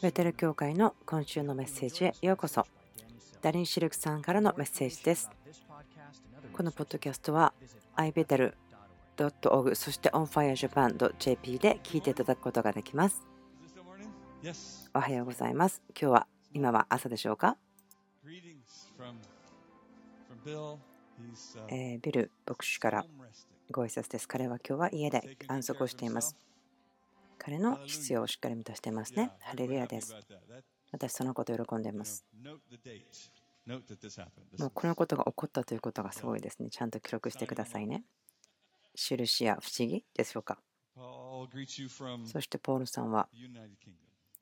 ベテル教会の今週のメッセージへようこそ。ダリン・シルクさんからのメッセージです。このポッドキャストは ibetel.org そして onfirejapan.jp で聞いていただくことができます。おはようございます。今日は今は朝でしょうか？えービル牧師からご挨拶です。彼は今日は家で安息をしています。彼の必要をしっかり満たしていますね。ハレルヤです。私、そのことを喜んでいます。もうこのことが起こったということがすごいですね。ちゃんと記録してくださいね。印や不思議でしょうか。そしてポールさんは、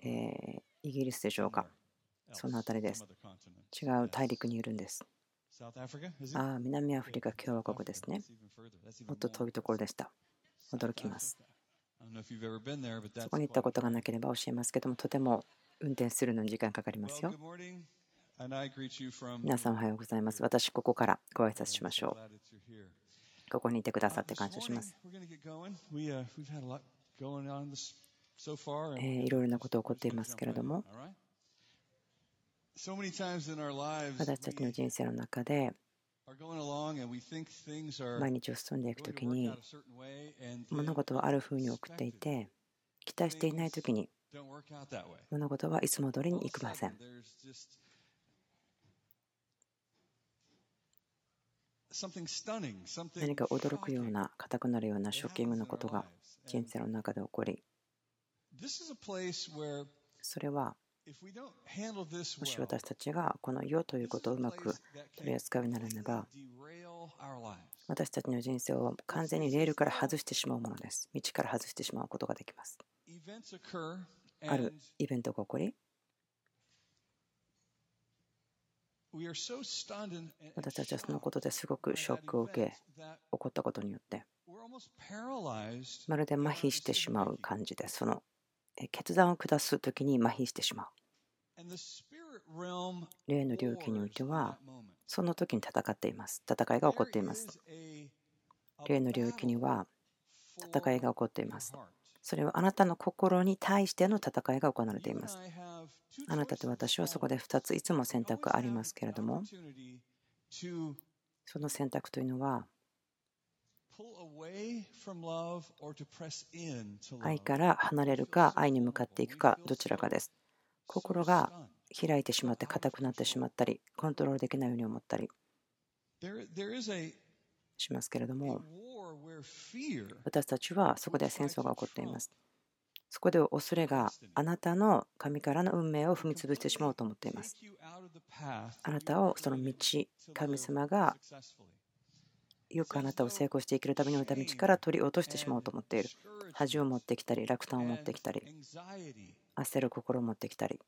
えーイギリスでしょうか。そのあたりです。違う大陸にいるんです。ああ、南アフリカ共和国ですね。もっと遠いところでした。驚きます。そこに行ったことがなければ教えますけども、とても運転するのに時間かかりますよ。皆さんおはようございます。私、ここからご挨拶しましょう。ここにいてくださって感謝します。えーいろいろなこと起こっていますけれども、私たちの人生の中で毎日を進んでいくときに物事はある風に送っていて期待していないときに物事はいつも通りにいきません。何か驚くような硬くなるようなショッキングなことが人生の中で起こり。それはもし私たちがこの世ということをうまく取り扱うようにならば私たちの人生を完全にレールから外してしまうものです。道から外してしまうことができます。あるイベントが起こり私たちはそのことですごくショックを受け起こったことによって。まるで麻痺してしまう感じでそのえ決断を下す時に麻痺してしまう霊の領域においてはその時に戦っています。戦いが起こっています霊の領域には戦いが起こっていますそれはあなたの心に対しての戦いが行われています。あなたと私はそこで2ついつも選択ありますけれどもその選択というのは愛から離れるか愛に向かっていくかどちらかです心が開いてしまって硬くなってしまったりコントロールできないように思ったり。しますけれども私たちはそこで戦争が起こっています。そこで恐れがあなたの神からの運命を踏み潰してしまおうと思っています。あなたをその道神様がよくあなたを成功して生きるために置いた道から取り落としてしまおうと思っている。恥を持ってきたり落胆を持ってきたり焦る心を持ってきたり。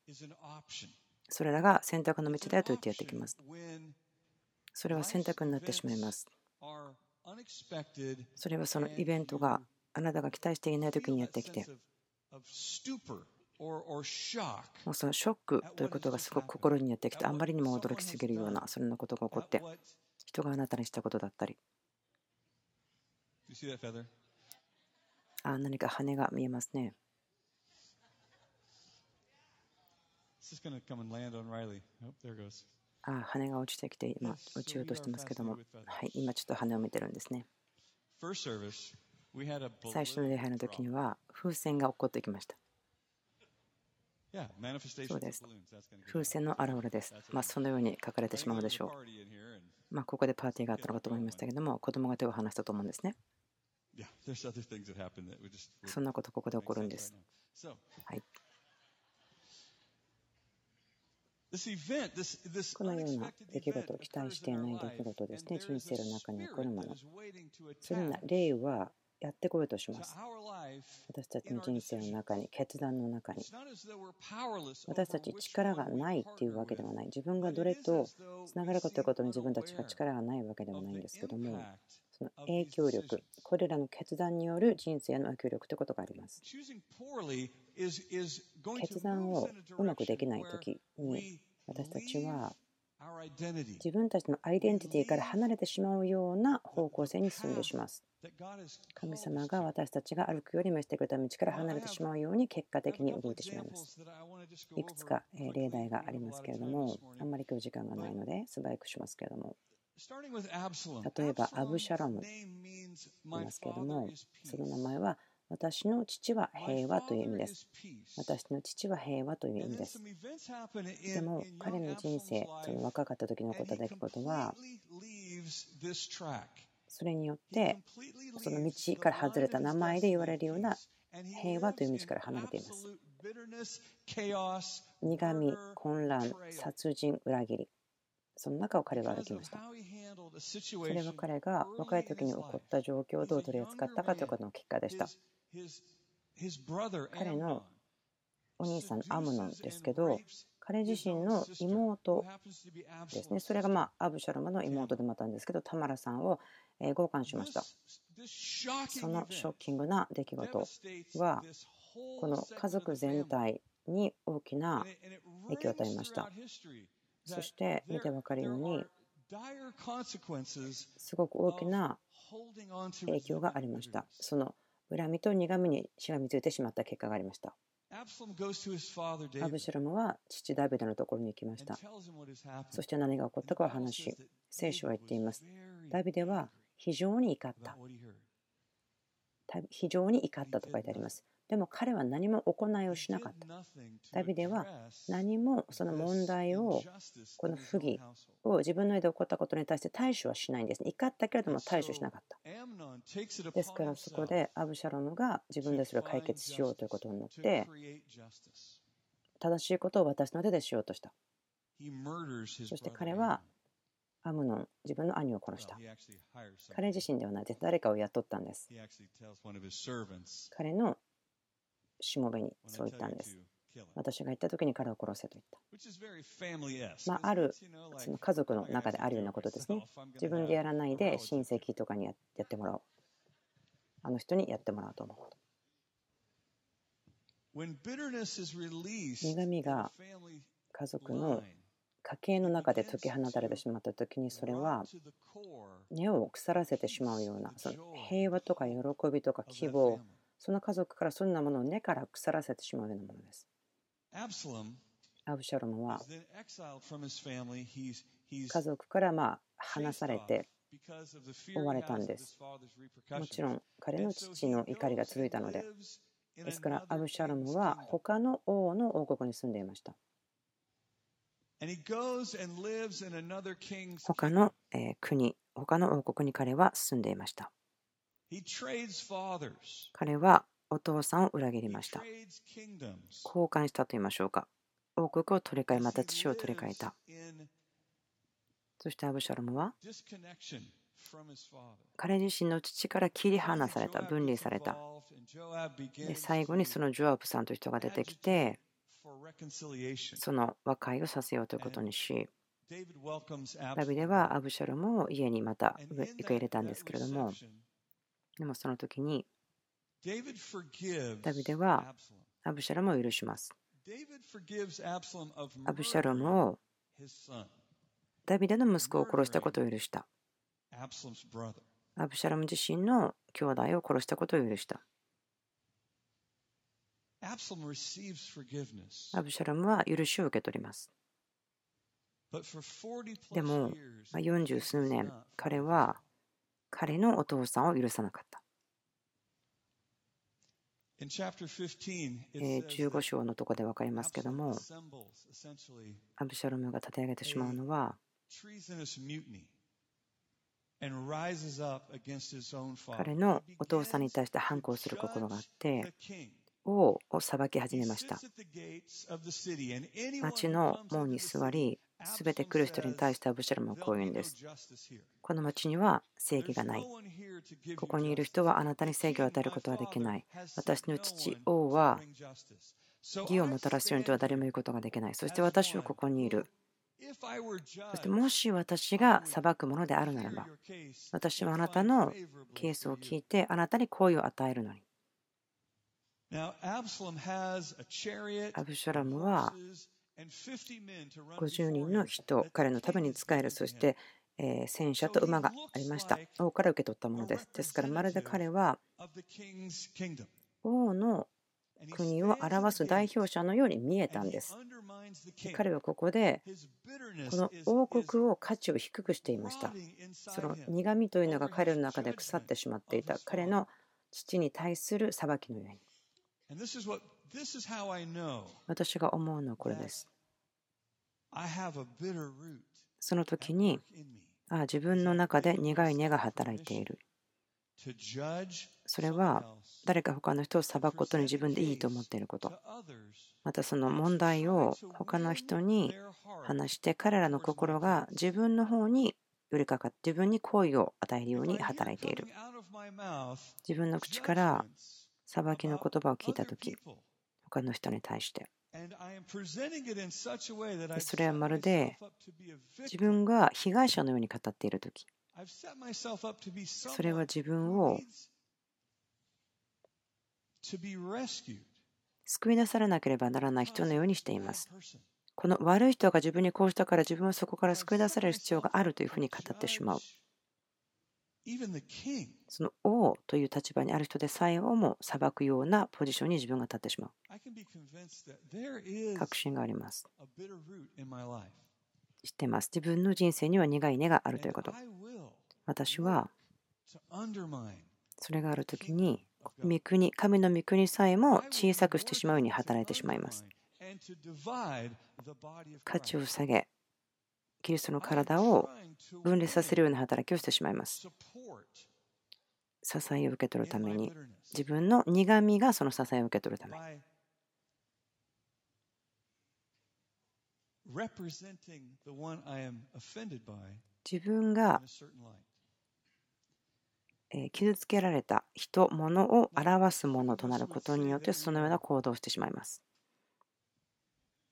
それらが選択の道だよと言ってやってきます。それは選択になってしまいます。それはそのイベントがあなたが期待していない時にやってきて。もうそのショックということがすごく心にやってきてあんまりにも驚きすぎるようなそんなことが起こって人があなたにしたことだったり。あ何か羽が見えますねあ羽が落ちてきて今落ちようとしてますけども。はい今ちょっと羽を見てるんですね。最初の礼拝の時には風船が起こってきました。そうです。風船の現れです。まあそのように書かれてしまうでしょう。まあ、ここでパーティーがあったのかと思いましたけども、子供が手を離したと思うんですね。そんなことここで起こるんです。はい、このような出来事を期待していない出来事ですね、人生の中に起こるもの。そんな霊はやってこようとします。私たちの人生の中に、決断の中に。私たち力がないっていうわけではない。自分がどれとつながるかということに自分たちが力がないわけではないんですけども、その影響力、これらの決断による人生の影響力ということがあります。決断をうまくできないときに、私たちは自分たちのアイデンティティから離れてしまうような方向性に進んでします。神様が私たちが歩くよりもしてくれた道から離れてしまうように結果的に動いてしまいます。いくつか例題がありますけれども、あんまり今日時間がないので素早くしますけれども、例えばアブシャロム言いますけれども、その名前は私の父は平和という意味です。私の父は平和という意味です。でも彼の人生、その若かった時の起こった出来事は、それによってその道から外れた名前で言われるような平和という道から離れています。苦み、混乱、殺人、裏切り。その中を彼は歩きました。それは彼が若い時に起こった状況をどう取り扱ったかということの結果でした。彼のお兄さん、アムノンですけど、彼自身の妹ですね、それがまあアブシャロムの妹でもあったんですけど、タマラさんを強姦しました。そのショッキングな出来事は、この家族全体に大きな影響を与えました。そして見て分かるように、すごく大きな影響がありました。その恨みと苦みにしがみついてしまった結果がありました。アブシャロムは父ダビデのところに行きました。そして何が起こったかを話し、聖書は言っています。ダビデは非常に怒った。非常に怒ったと書いてあります。でも彼は何も行いをしなかった。ダビデは何もその問題を、この不義を自分の家で起こったことに対して対処はしないんです。怒ったけれども対処しなかった。ですからそこでアブシャロムが自分でそれを解決しようということになって、正しいことを私の手でしようとした。そして彼はアムノン、自分の兄を殺した。彼自身ではないです。誰かを雇ったんです。彼のしもべにそう言ったんです。私が行った時に彼を殺せと言った。まあ、あるその家族の中であるようなことですね。自分でやらないで親戚とかにやってもらおう。あの人にやってもらおうと思うこと。苦みが家族の家計の中で解き放たれてしまった時にそれは根を腐らせてしまうようなその平和とか喜びとか希望その家族からそんなものを根から腐らせてしまうようなものです。アブシャロムは家族からまあ離されて追われたんです。もちろん彼の父の怒りが続いたので。ですからアブシャロムは他の王の王国に住んでいました。他の国、他の王国に彼は住んでいました。彼はお父さんを裏切りました。交換したと言いましょうか。王国を取り替え、また父を取り替えた。そしてアブシャロムは彼自身の父から切り離された、分離された。で最後にそのジョアブさんという人が出てきて、その和解をさせようということにし、ダビデはアブシャロムを家にまた受け入れたんですけれども、でもその時にダビデはアブシャロムを許します。アブシャロムをダビデの息子を殺したことを許した。アブシャロム自身の兄弟を殺したことを許した。アブシャロムは許しを受け取ります。でも、40数年、彼は彼のお父さんを許さなかった。15章のところで分かりますけども、アブシャロムが立て上げてしまうのは、彼のお父さんに対して反抗する心があって、王を裁き始めました。町の門に座り、すべて来る人に対してアブシャロムはこう言うんです。この町には正義がない。ここにいる人はあなたに正義を与えることはできない。私の父、王は義をもたらすようにとは誰も言うことができない。そして私はここにいる。そしてもし私が裁くものであるならば、私はあなたのケースを聞いて、あなたに好意を与えるのに。アブシャラムは50人の人、彼のために使える、そして戦車と馬がありました。王から受け取ったものです。ですからまるで彼は王の国を表す代表者のように見えたんです。彼はここでこの王国を価値を低くしていました。その苦みというのが彼の中で腐ってしまっていた彼の父に対する裁きのように。私が思うのはこれです。その時にあ自分の中で苦い根が働いている。それは誰か他の人を裁くことに自分でいいと思っていること。またその問題を他の人に話して彼らの心が自分の方に寄りかかって自分に好意を与えるように働いている。自分の口から裁きの言葉を聞いた時他の人に対して。それはまるで自分が被害者のように語っている時それは自分を救い出されなければならない人のようにしています。この悪い人が自分にこうしたから自分はそこから救い出される必要があるというふうに語ってしまう。その王という立場にある人でさえをも裁くようなポジションに自分が立ってしまう。確信があります。知ってます。自分の人生には苦い根があるということ。私はそれがある時に御国神の御国さえも小さくしてしまうように働いてしまいます。価値を下げキリストの体を分離させるような働きをしてしまいます。支えを受け取るために、自分の苦みがその支えを受け取るため自分が傷つけられた人、物を表すものとなることによってそのような行動をしてしまいます。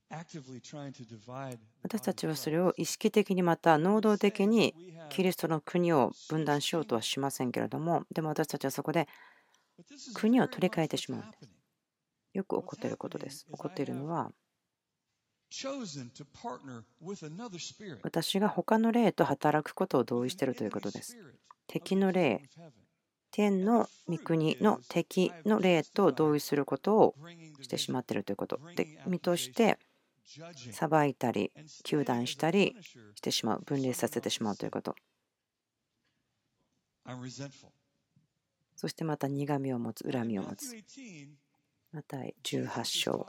私たちはそれを意識的にまた能動的にキリストの国を分断しようとはしませんけれどもでも私たちはそこで国を取り替えてしまうんです。よく起こっていることです。起こっているのは私が他の霊と働くことを同意しているということです。敵の霊、天の御国の敵の霊と同意することをしてしまっているということ。で、身として裁いたり、糾弾したりしてしまう、分離させてしまうということ。そしてまた苦みを持つ、恨みを持つ。また18章、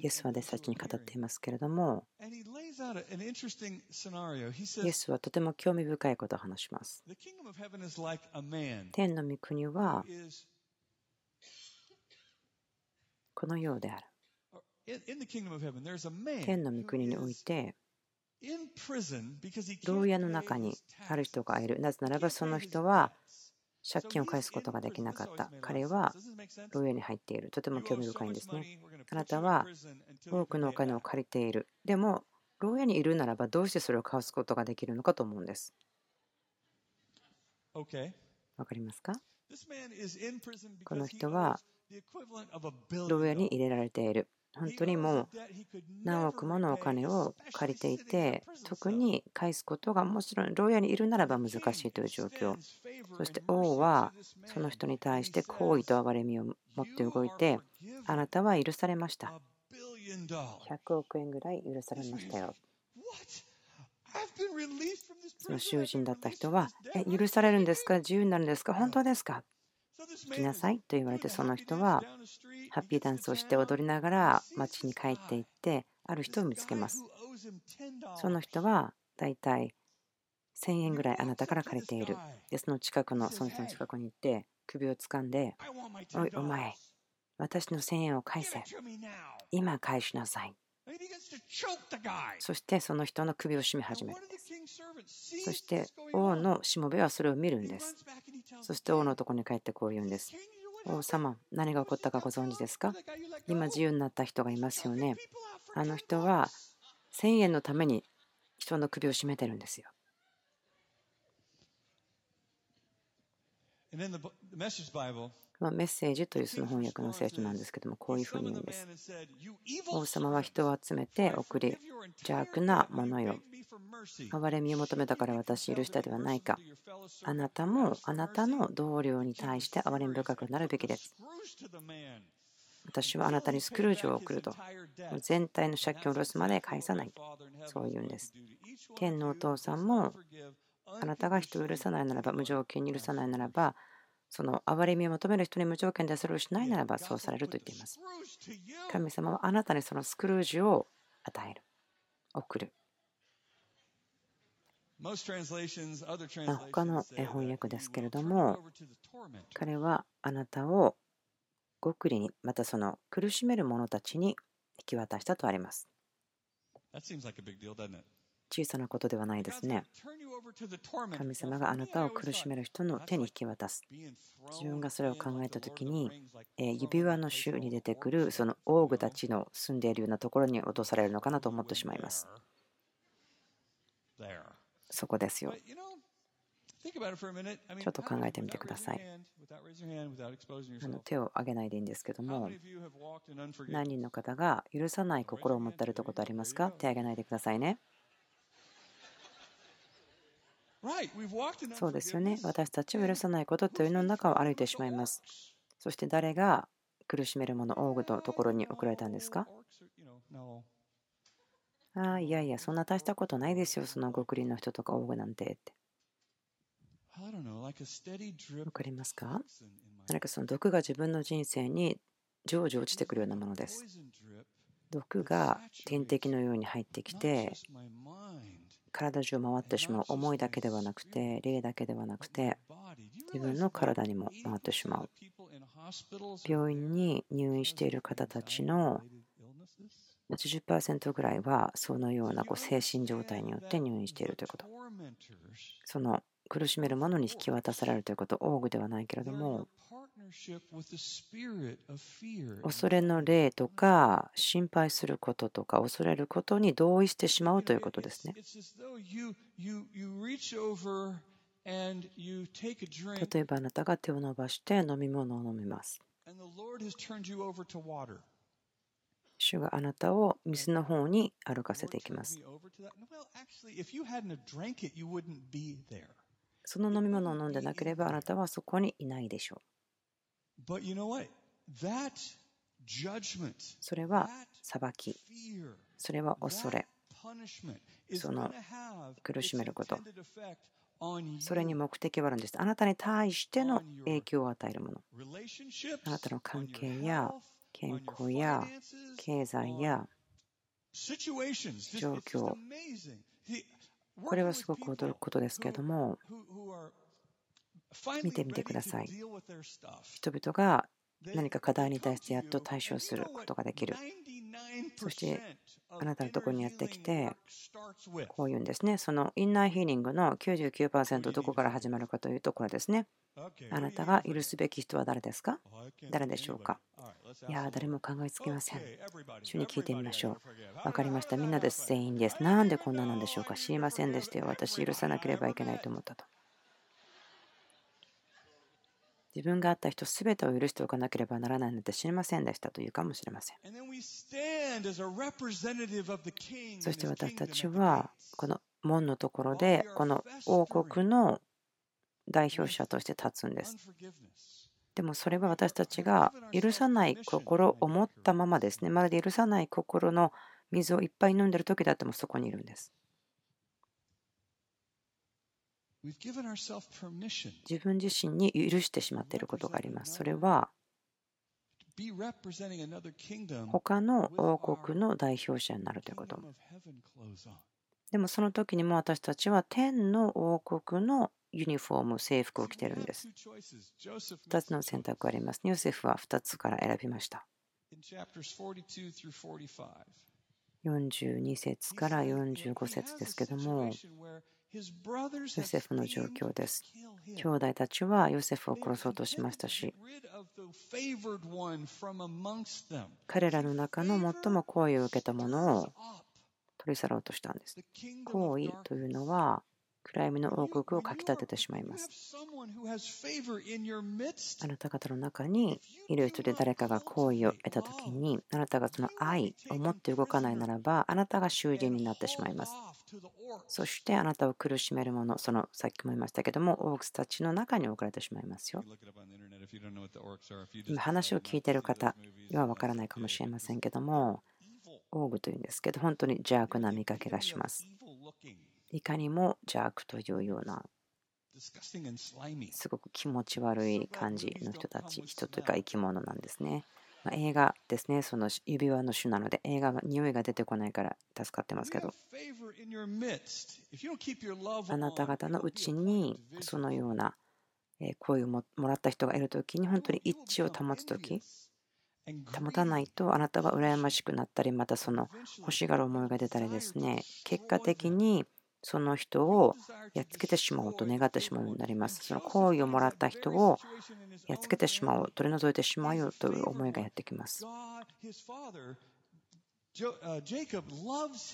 イエスは弟子たちに語っていますけれども、イエスはとても興味深いことを話します。天の御国はこのようである。天の御国において、牢屋の中にある人がいる。なぜならばその人は借金を返すことができなかった。彼は牢屋に入っている。とても興味深いんですね。あなたは多くのお金を借りている。でも、牢屋にいるならばどうしてそれを返すことができるのかと思うんです。わかりますか？この人は牢屋に入れられている。本当にもう何億ものお金を借りていて特に返すことがもちろん牢屋にいるならば難しいという状況。そして王はその人に対して好意と憐れみを持って動いてあなたは許されました。100億円ぐらい許されましたよ。その囚人だった人はえ許されるんですか？自由になるんですか？本当ですか？行きなさいと言われてその人はハッピーダンスをして踊りながら街に帰っていってある人を見つけます。その人はだいたい1000円ぐらいあなたから借りている。でその近くのその人の近くに行って首を掴んでおいお前私の1000円を返せ。今返しなさい。そしてその人の首を絞め始める。そして王のしもべはそれを見るんですそして王のとこに帰ってこう言うんです。王様、何が起こったかご存知ですか？今自由になった人がいますよね。あの人は1000円のために人の首を絞めてるんですよ。メッセージというその翻訳の聖書なんですけども、こういうふうに言うんです。王様は人を集めて送り、邪悪なものよ。憐れみを求めたから私許したではないか。あなたもあなたの同僚に対して憐れみ深くなるべきです。私はあなたにスクルージを送ると。全体の借金を下ろすまで返さない。そう言うんです。天のお父さんもあなたが人を許さないならば、無条件に許さないならば、その憐れみを求める人に無条件でそれをしないならば、そうされると言っています。神様はあなたにそのスクルージを与える、送る。他の翻訳ですけれども、彼はあなたを極利に、またその苦しめる者たちに引き渡したとあります。小さなことではないですね。神様があなたを苦しめる人の手に引き渡す。自分がそれを考えた時に、指輪の週に出てくるその王具たちの住んでいるようなところに落とされるのかなと思ってしまいます。そこですよ。ちょっと考えてみてください。あの手を挙げないでいいんですけども、何人の方が許さない心を持っていることありますか？手を挙げないでくださいね。そうですよね。私たちを許さないことというのの中を歩いてしまいます。そして誰が苦しめる者、オーグのところに送られたんですか？ああ、いやいや、そんな大したことないですよ、その極輪の人とかオーグなんてって。わかりますか？何かその毒が自分の人生に常時落ちてくるようなものです。毒が天敵のように入ってきて体中回ってしまう。思いだけではなくて霊だけではなくて自分の体にも回ってしまう。病院に入院している方たちの80%ぐらいはそのようなこう精神状態によって入院しているということ。その苦しめるものに引き渡されるということ多くではないけれども恐れの霊とか心配することとか恐れることに同意してしまうということですね。例えばあなたが手を伸ばして飲み物を飲みます。主があなたを水の方に歩かせていきます。その飲み物を飲んでなければあなたはそこにいないでしょう。それは裁き、それは恐れ、その苦しめること、それに目的はあるんです。あなたに対しての影響を与えるもの。あなたの関係や健康や経済や状況。これはすごく驚くことですけれども、見てみてください。人々が何か課題に対してやっと対処することができる。そしてあなたのところにやってきて、こういうんですね。そのインナーヒーリングの99%どこから始まるかというと、これですね。あなたが許すべき人は誰ですか？誰でしょうか？いや、誰も考えつきません。主に聞いてみましょう。分かりました。みんなです。全員です。なんでこんななんでしょうか？知りませんでしたよ。私、許さなければいけないと思ったと。自分があった人すべてを許しておかなければならないなんて知りませんでしたというかもしれません。そして私たちはこの門のところでこの王国の代表者として立つんです。でもそれは私たちが許さない心を持ったままですね。まるで許さない心の水をいっぱい飲んでる時だってもそこにいるんです。自分自身に許してしまっていることがあります。それは他の王国の代表者になるということ。でもその時にも私たちは天の王国のユニフォーム、制服を着てるんです。2つの選択があります。ヨセフは2つから選びました。42節から45節ですけども、ヨセフの状況です。兄弟たちはヨセフを殺そうとしましたし、彼らの中の最も好意を受けたものを取り去ろうとしたんです。好意というのは、暗闇の王国をかき立ててしまいます。あなた方の中にいる人で誰かが好意を得たときに、あなたがその愛を持って動かないならば、あなたが囚人になってしまいます。そしてあなたを苦しめるもの、そのさっきも言いましたけども、オークスたちの中に置かれてしまいますよ。今話を聞いている方には分からないかもしれませんけども、オーグというんですけど、本当に邪悪な見かけがします。いかにも邪悪というようなすごく気持ち悪い感じの人たち、人というか生き物なんですね。ま映画ですね、その指輪の種なので、映画の匂いが出てこないから助かってますけど、あなた方のうちにそのような声をもらった人がいるときに、本当に一致を保つとき、保たないとあなたは羨ましくなったり、またその欲しがる思いが出たりですね、結果的にその人をやっつけてしまおうと願ってしまうようになります。その好意をもらった人をやっつけてしまおう、取り除いてしまおうという思いがやってきます。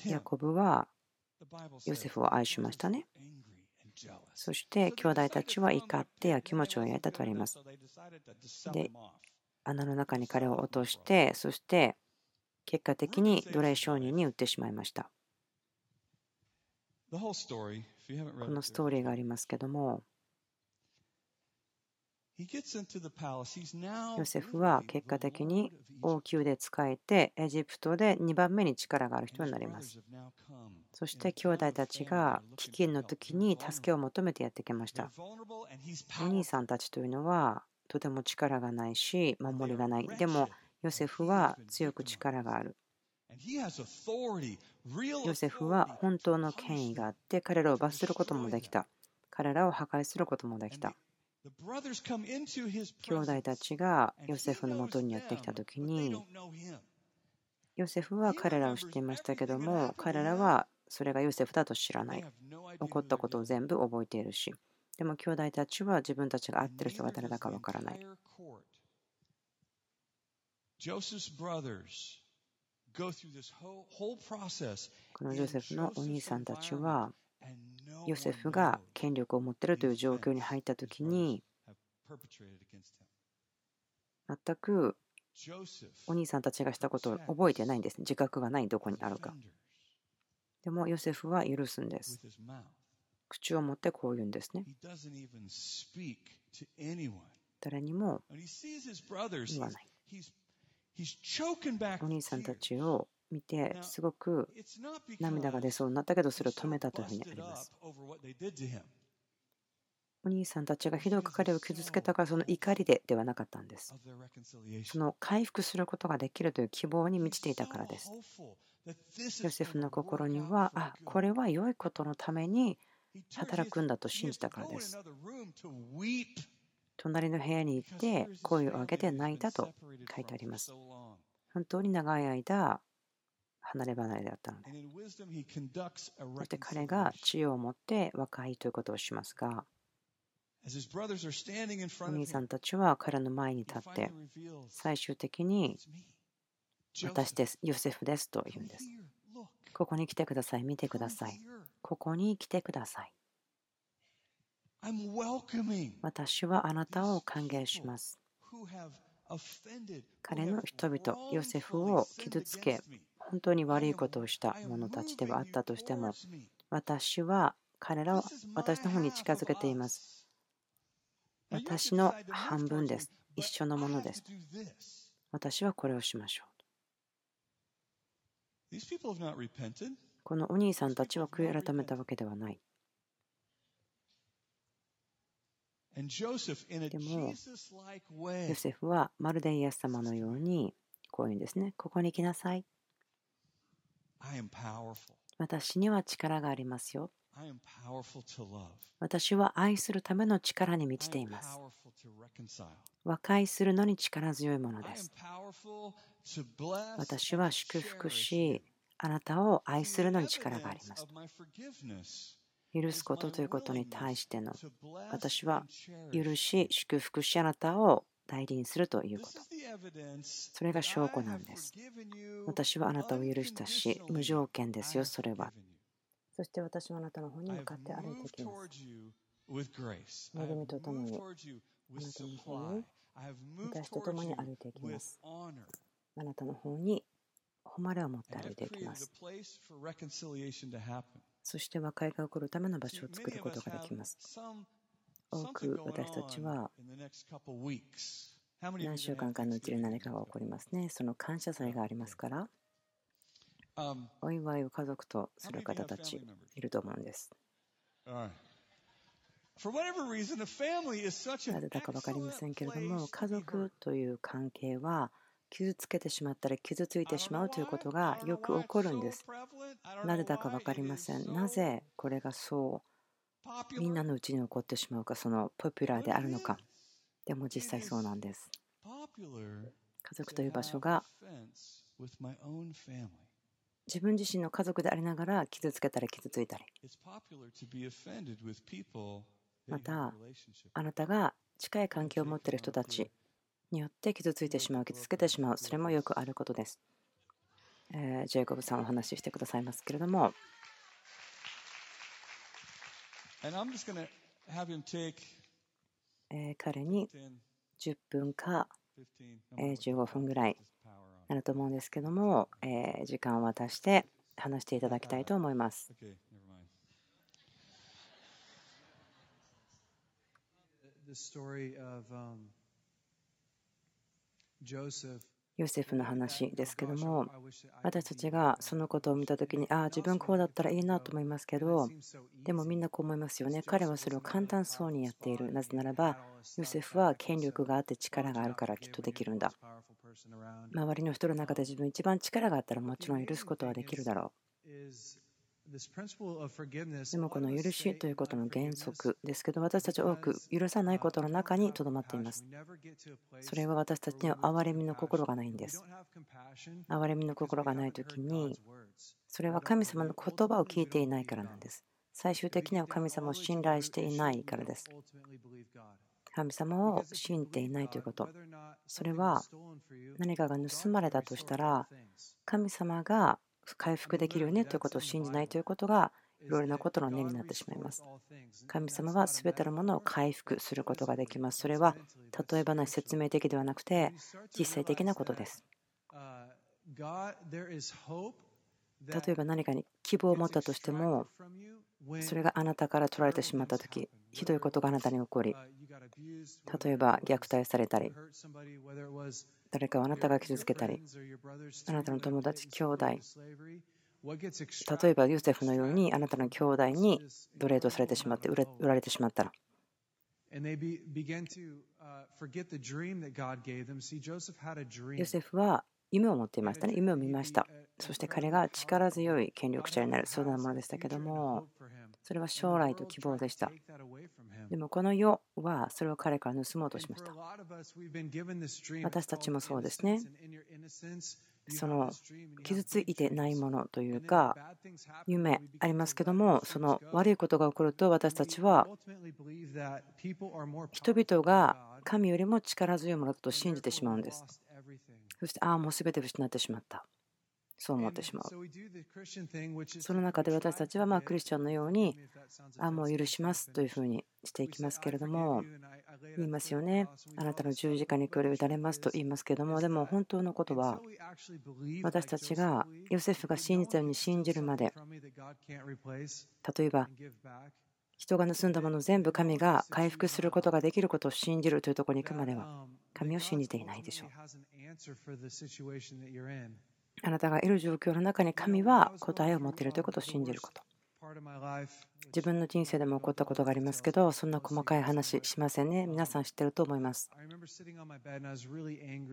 ヤコブはヨセフを愛しましたね。そして兄弟たちは怒ってやきもちを焼いたとあります。で、穴の中に彼を落として、そして結果的に奴隷商人に売ってしまいました。このストーリーがありますけども、ヨセフは結果的に王宮で仕えてエジプトで2番目に力がある人になります。そして兄弟たちが飢饉の時に助けを求めてやってきました。お兄さんたちというのはとても力がないし守りがない。でもヨセフは強く力がある。ヨセフは本当の権威があって彼らを罰することもできた。彼らを破壊することもできた。兄弟たちがヨセフのもとにやってきた時にヨセフは彼らを知っていましたけども彼らはそれがヨセフだと知らない起こったことを全部覚えているしでも兄弟たちは自分たちが会ってる人が誰だかわからないこのジョセフのお兄さんたちはヨセフが権力を持っているという状況に入った時に全くお兄さんたちがしたことを覚えてないんです。自覚がないどこにあるか。でもヨセフは許すんです。口を持ってこう言うんですね。誰にも言わないお兄さんたちを見てすごく涙が出そうになったけどそれを止めたというふうにあります。お兄さんたちがひどく彼を傷つけたからその怒りでではなかったんです。その回復することができるという希望に満ちていたからです。ヨセフの心には、あこれは良いことのために働くんだと信じたからです。隣の部屋に行って声を上げて泣いたと書いてあります。本当に長い間離れ離れであったので。そして彼が知恵を持って和解ということをしますが、お兄さんたちは彼の前に立って最終的に私です、ヨセフですと言うんです。ここに来てください、見てください。ここに来てください。私はあなたを歓迎します。彼の人々、ヨセフを傷つけ、本当に悪いことをした者たちではあったとしても、私は彼らを私の方に近づけています。私の半分です。一緒のものです。私はこれをしましょう。このお兄さんたちは悔い改めたわけではない。でも、ヨセフはまるでイエス様のようにこういうんですね。ここに来なさい。私には力がありますよ。私は愛するための力に満ちています。和解するのに力強いものです。私は祝福し、あなたを愛するのに力があります。許すことということに対しての私は許し祝福しあなたを代理にするということそれが証拠なんです私はあなたを許したし無条件ですよそれはそして私はあなたの方に向かって歩いていきます。恵みとともに、あなたの方に、私と共に歩いていきます。あなたの方に誉れを持って歩いていきます。そして和解が起こるための場所を作ることができます。多く私たちは何週間かのうちに何かが起こりますね。その感謝祭がありますから、お祝いを家族とする方たちいると思うんです。なぜだか分かりませんけれども、家族という関係は傷つけてしまったら傷ついてしまうということがよく起こるんです。なぜだか分かりません。なぜこれがそうみんなのうちに起こってしまうか、そのポピュラーであるのか。でも実際そうなんです。家族という場所が自分自身の家族でありながら傷つけたり傷ついたりまたあなたが近い関係を持っている人たちによって傷ついてしまう、傷つけてしまう、それもよくあることです。えー、ジェイコブさんお話ししてくださいますけれども、え彼に10分か15分ぐらいなると思うんですけども、え時間を渡して話していただきたいと思います。ヨセフの話ですけども私たちがそのことを見た時にああ自分こうだったらいいなと思いますけどでもみんなこう思いますよね。彼はそれを簡単そうにやっている。なぜならばヨセフは権力があって力があるからきっとできるんだ。周りの人の中で自分一番力があったらもちろん許すことはできるだろうでもこの許しということの原則ですけど私たち多く許さないことの中にとどまっています。それは私たちには憐れみの心がないんです。憐れみの心がない時にそれは神様の言葉を聞いていないからなんです。最終的には神様を信頼していないからです。神様を信じていないということ。それは何かが盗まれたとしたら神様が回復できるよねということを信じないということがいろいろなことの根になってしまいます。神様は全てのものを回復することができます。それは例え話、説明的ではなくて実際的なことです。例えば何かに希望を持ったとしてもそれがあなたから取られてしまった時ひどいことがあなたに起こり例えば虐待されたり誰かをあなたが傷つけたり、あなたの友達、兄弟、例えばヨセフのようにあなたの兄弟に奴隷とされてしまって売られてしまったら。ヨセフは夢を持っていましたね。夢を見ました。そして彼が力強い権力者になる、そうなものでしたけども、それは将来と希望でした。でもこの世はそれを彼から盗もうとしました。私たちもそうですね。その傷ついてないものというか夢ありますけどもその悪いことが起こると私たちは人々が神よりも力強いものだと信じてしまうんです。そしてああもう全て失ってしまった。そう思ってしまう。その中で私たちはまあクリスチャンのように、あもう許しますというふうにしていきますけれども、言いますよね。あなたの十字架に来る打たれますと言いますけれども、でも本当のことは、私たちがヨセフが信じたように信じるまで、例えば、人が盗んだものを全部神が回復することができることを信じるというところに行くまでは、神を信じていないでしょう。あなたがいる状況の中に神は答えを持っているということを信じること。自分の人生でも起こったことがありますけど、そんな細かい話しませんね。皆さん知ってると思います。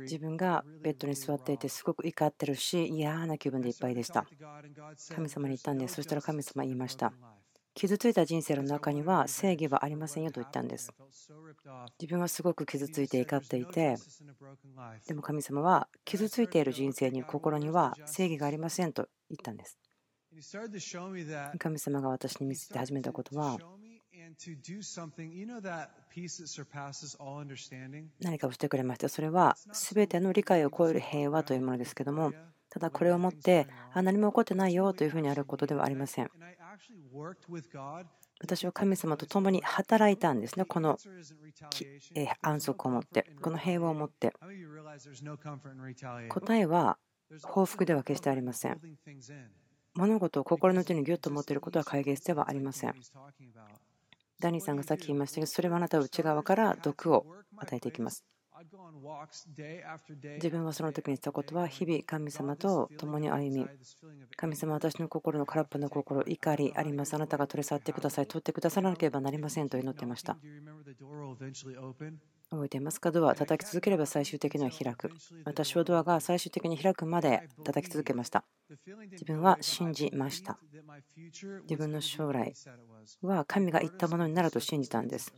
自分がベッドに座っていて、すごく怒ってるし、嫌な気分でいっぱいでした。神様に言ったんです。そしたら神様言いました。傷ついた人生の中には正義はありませんよと言ったんです。自分はすごく傷ついて怒っていて、でも神様は傷ついている人生に心には正義がありませんと言ったんです。神様が私に見せて始めたことは、何かをしてくれました。それは全ての理解を超える平和というものですけども、ただこれをもって、あ何も起こってないよというふうにあることではありません。私は神様と共に働いたんですね、この安息を持って、この平和を持って。答えは報復では決してありません。物事を心の内にぎゅっと持っていることは解決ではありません。ダニーさんがさっき言いましたけど、それはあなたは内側から毒を与えていきます。自分はその時にしたことは日々神様と共に歩み神様私の心の空っぽの心怒りあります。あなたが取り去ってください。取ってくださらなければなりませんと祈っていました。覚えていますか？ドア叩き続ければ最終的には開く。私はドアが最終的に開くまで叩き続けました。自分は信じました。自分の将来は神が言ったものになると信じたんです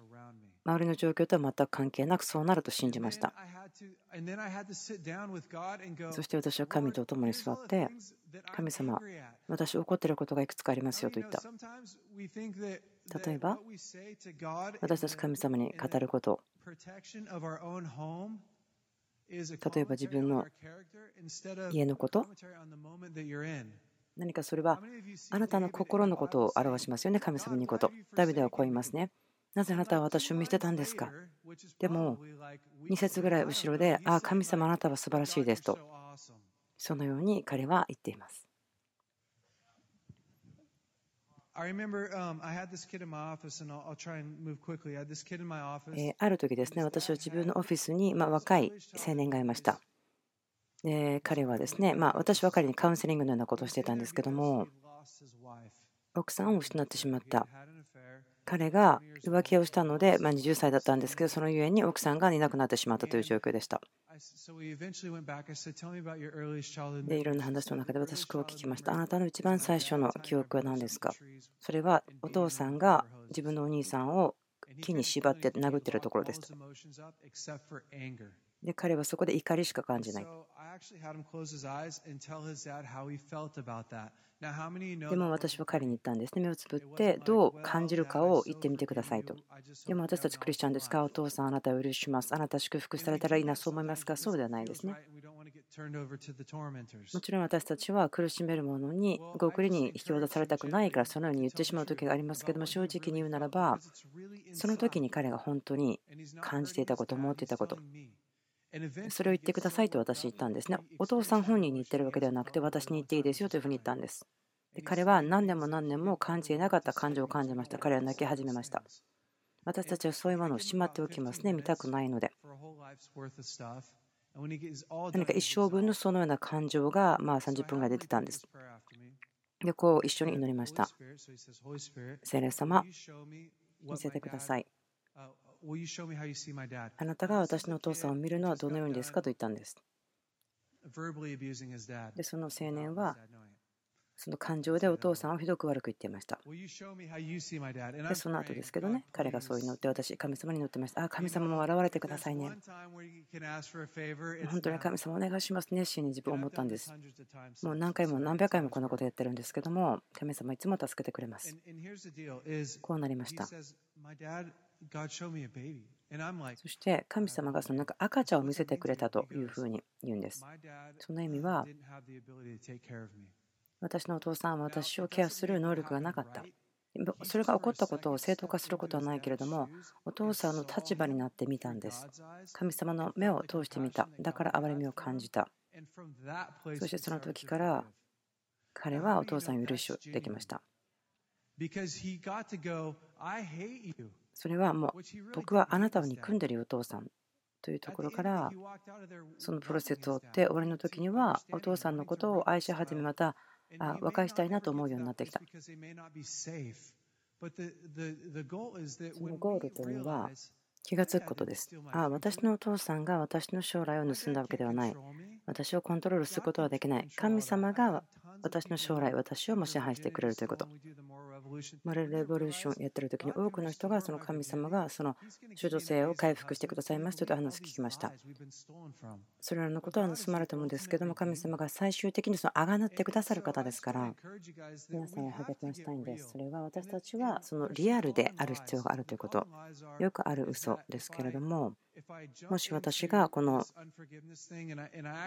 周りの状況とは全く関係なくそうなると信じました。そして私は神と共に座って、神様、私怒っていることがいくつかありますよと言った。例えば、私たち神様に語ること、例えば自分の家のこと、何かそれはあなたの心のことを表しますよね、神様にこと。ダビデはこう言いますね。なぜあなたは私を見捨てたんですか？でも、2節ぐらい後ろで、ああ、神様あなたは素晴らしいですと、そのように彼は言っています。ある時ですね、私は自分のオフィスに、ま若い青年がいました。で彼はですね、まあ、私は彼にカウンセリングのようなことをしてたんですけども、奥さんを失ってしまった。彼が浮気をしたので、ま20歳だったんですけど、そのゆえに奥さんがいなくなってしまったという状況でした。でいろんな話の中で私こう聞きました。あなたの一番最初の記憶は何ですか？それはお父さんが自分のお兄さんを木に縛って殴ってるところですと。で彼はそこで怒りしか感じない。でも私は彼に言ったんですね。目をつぶってどう感じるかを言ってみてくださいと。でも私たちクリスチャンですか？お父さんあなたを許します。あなた祝福されたらいいな、そう思いますか？そうではないですね。もちろん私たちは苦しめる者に極利に引き渡されたくないからそのように言ってしまう時がありますけども正直に言うならばその時に彼が本当に感じていたこと思っていたことそれを言ってくださいと私言ったんですね。お父さん本人に言ってるわけではなくて、私に言っていいですよというふうに言ったんです。で彼は何年も何年も感じていなかった感情を感じました。彼は泣き始めました。私たちはそういうものをしまっておきますね。見たくないので。何か一生分のそのような感情がまあ30分ぐらい出てたんです。で、こう一緒に祈りました。聖霊様、見せてください。あなたが私のお父さんを見るのはどのようにですかと言ったんです。で、その青年はその感情でお父さんをひどく悪く言っていました。で、その後ですけどね、彼がそういうのって私、神様に乗ってました。あ、神様も現れてくださいね。本当に神様お願いします熱心に自分思ったんです。もう何回も何百回もこんなことやってるんですけども、神様いつも助けてくれます。こうなりました。そして神様がそのなんか赤ちゃんを見せてくれたというふうに言うんです。その意味は私のお父さんは私をケアする能力がなかった。それが起こったことを正当化することはないけれども、お父さんの立場になってみたんです。神様の目を通してみた。だから憐れみを感じた。そしてその時から彼はお父さんを許しできました。それはもう僕はあなたを憎んでるよお父さんというところからそのプロセスを追って終わりの時にはお父さんのことを愛し始めまたあ和解したいなと思うようになってきた。そのゴールというのは気がつくことです。あ私のお父さんが私の将来を盗んだわけではない。私をコントロールすることはできない。神様が私の将来、私をも支配してくれるということ。モラルレボリューションやってる時に多くの人がその神様がその主導性を回復してくださいますという話を聞きました。それらのことは盗まれたものですけども神様が最終的にそのあがなってくださる方ですから皆さんに励ましたいんです。それは私たちはそのリアルである必要があるということ。よくある嘘ですけれどももし私がこの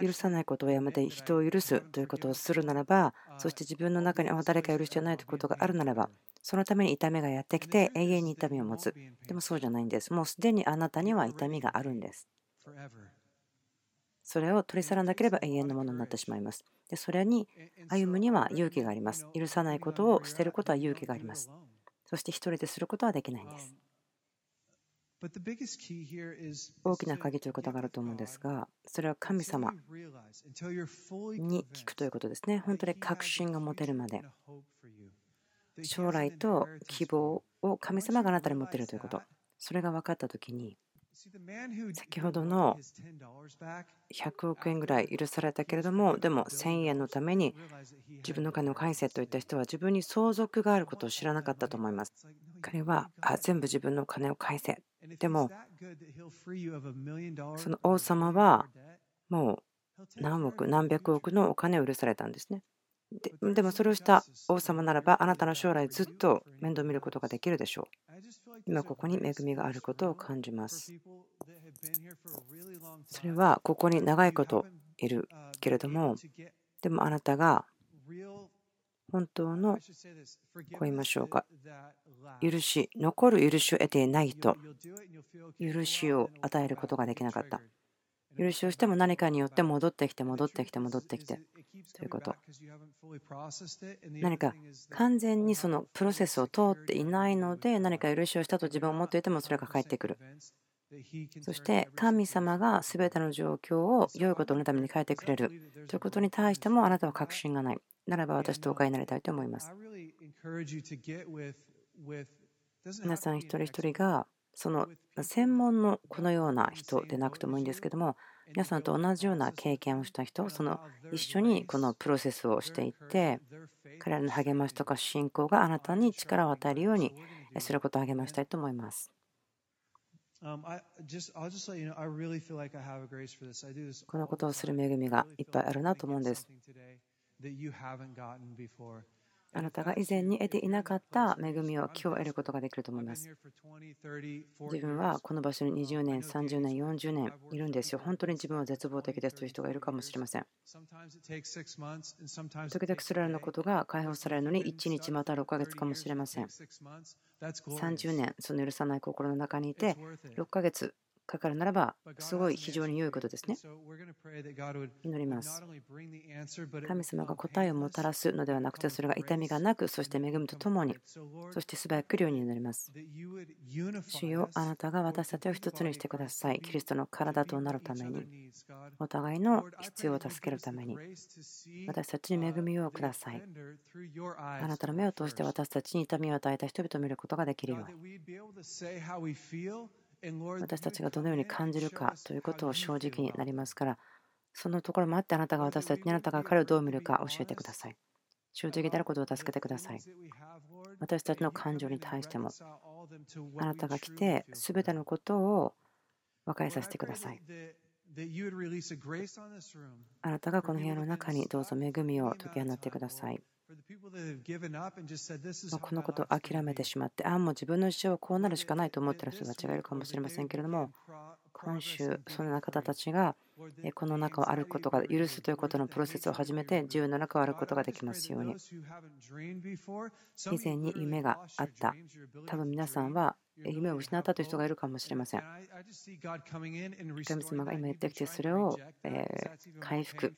許さないことをやめて人を許すということをするならば、そして自分の中に誰か許してないということがあるならば、そのために痛みがやってきて永遠に痛みを持つ。でもそうじゃないんです。もうすでにあなたには痛みがあるんです。それを取り去らなければ永遠のものになってしまいます。でそれに歩むには勇気があります。許さないことを捨てることは勇気があります。そして一人ですることはできないんです。大きな鍵ということがあると思うんですが、それは神様に聞くということですね。本当に確信が持てるまで。将来と希望を神様があなたに持っているということ。それが分かったときに、先ほどの100億円ぐらい許されたけれども、でも1000円のために自分の金を返せといった人は自分に相続があることを知らなかったと思います。彼はあ全部自分の金を返せ。でも、その王様はもう何億、何百億のお金を許されたんですね。ででもそれをした王様ならばあなたの将来ずっと面倒見ることができるでしょう。今ここに恵みがあることを感じます。それはここに長いこといるけれどもでもあなたが本当のこう言いましょうか許し残る許しを得ていないと許しを与えることができなかった。許しをしても何かによって戻ってきて戻ってきて戻ってきてということ。何か完全にそのプロセスを通っていないので何か許しをしたと自分は思っていてもそれが返ってくる。そして神様が全ての状況を良いことのために変えてくれる。ということに対してもあなたは確信がない。ならば私とお会になりたいと思います。皆さん一人一人がその専門のこのような人でなくてもいいんですけども皆さんと同じような経験をした人その一緒にこのプロセスをしていって彼らの励ましとか信仰があなたに力を与えるようにすることを励ましたいと思います。このことをする恵みがいっぱいあるなと思うんです。あなたが以前に得ていなかった恵みを今日得ることができると思います。自分はこの場所に20年、30年、40年いるんですよ。本当に自分は絶望的ですという人がいるかもしれません。時々それらのことが解放されるのに1日また6ヶ月かもしれません。30年、その許さない心の中にいて、6ヶ月かかるならば、すごい非常に良いことですね。祈ります。神様が答えをもたらすのではなくて、それが痛みがなく、そして恵みとともに、そして素早くるように祈ります。主よあなたが私たちを一つにしてください。キリストの体となるために、お互いの必要を助けるために、私たちに恵みをください。あなたの目を通して私たちに痛みを与えた人々を見ることができるように。私たちがどのように感じるかということを正直になりますから、そのところもあってあなたが私たちにあなたが彼をどう見るか教えてください。正直であることを助けてください。私たちの感情に対しても、あなたが来て、すべてのことを和解させてください。あなたがこの部屋の中にどうぞ恵みを解き放ってください。このことを諦めてしまって、ああ、もう自分の一生はこうなるしかないと思っている人たちがいるかもしれませんけれども、今週、そのような方たちがこの中を歩くことが許すということのプロセスを始めて、自由な中を歩くことができますように。以前に夢があった。多分皆さんは夢を失ったという人がいるかもしれません。神様が今言ってきて、それを回復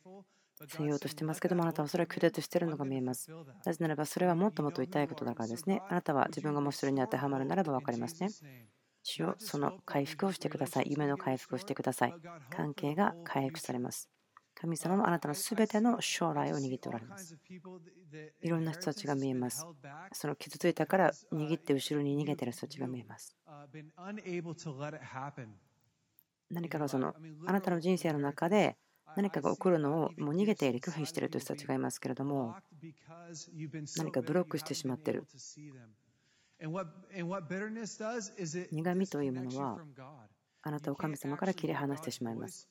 せようとしてますけども、あなたはそれを拒絶しているのが見えます。なぜならば、それはもっともっと痛いことだからですね。あなたは自分がもしそれに当てはまるならば分かりますね。主をその回復をしてください。夢の回復をしてください。関係が回復されます。神様もあなたのすべての将来を握っておられます。いろんな人たちが見えます。その傷ついたから握って後ろに逃げている人たちが見えます。何かがそのあなたの人生の中で何かが起こるのをもう逃げている拒否しているという人たちがいますけれども何かブロックしてしまっている。苦みというものはあなたを神様から切り離してしまいます。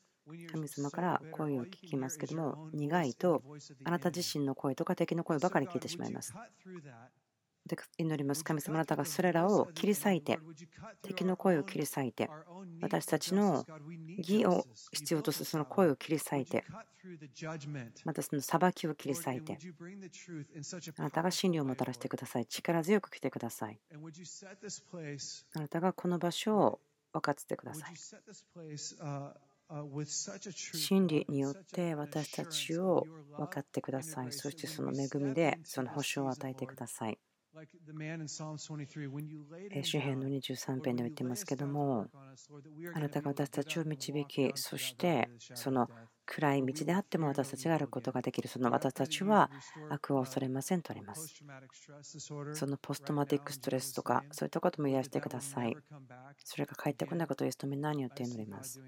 神様から声を聞きますけども苦いとあなた自身の声とか敵の声ばかり聞いてしまいます。祈ります。神様あなたがそれらを切り裂いて、敵の声を切り裂いて、私たちの義を必要とするその声を切り裂いて、またその裁きを切り裂いて、あなたが真理をもたらしてください。力強く来てください。あなたがこの場所を分かってください。真理によって私たちを分かってください。そしてその恵みでその保証を与えてください。詩篇の23編で言ってますけども、あなたが私たちを導き、そしてその暗い道であっても私たちが歩くことができる。その私たちは悪を恐れませんとあります。そのポストマティックストレスとか、そういったことも癒してください。それが返ってこないことをイエスとみんなによって祈ります。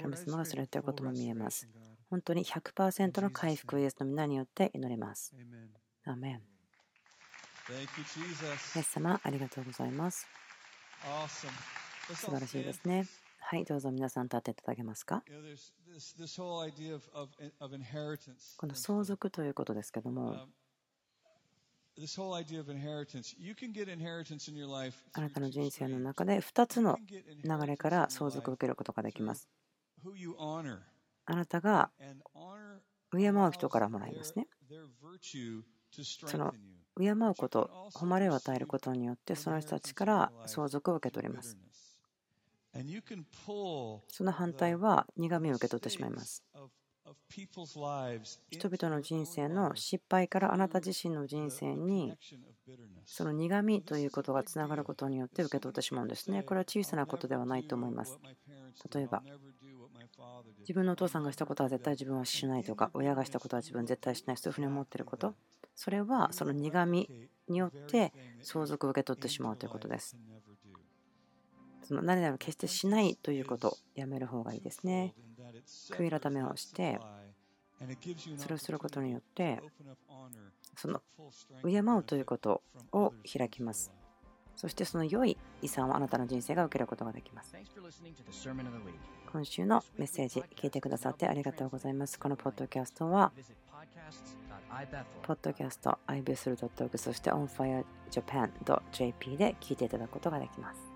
神様がそれを言っていることも見えます。本当に100%の回復をイエスのみんなによって祈ります。アメンイエス様、ありがとうございます。素晴らしいですね。はい、どうぞ皆さん立っていただけますか？この相続ということですけども、あなたの人生の中で2つの流れから相続を受けることができます。あなたが敬う人からもらいますね。その敬うこと、誉れを与えることによって、その人たちから相続を受け取ります。その反対は苦みを受け取ってしまいます。人々の人生の失敗からあなた自身の人生にその苦みということがつながることによって受け取ってしまうんですね。これは小さなことではないと思います。例えば、自分のお父さんがしたことは絶対自分はしないとか、親がしたことは自分絶対しない、そういうふうに思っていること、それはその苦みによって相続を受け取ってしまうということです。その何々を決してしないということをやめる方がいいですね。悔い改めをして、それをすることによって、その敬うということを開きます。そしてその良い遺産をあなたの人生が受けることができます。今週のメッセージ聞いてくださってありがとうございます。このポッドキャストは、ポッドキャスト ibsl.org そして onfirejapan.jp で聞いていただくことができます。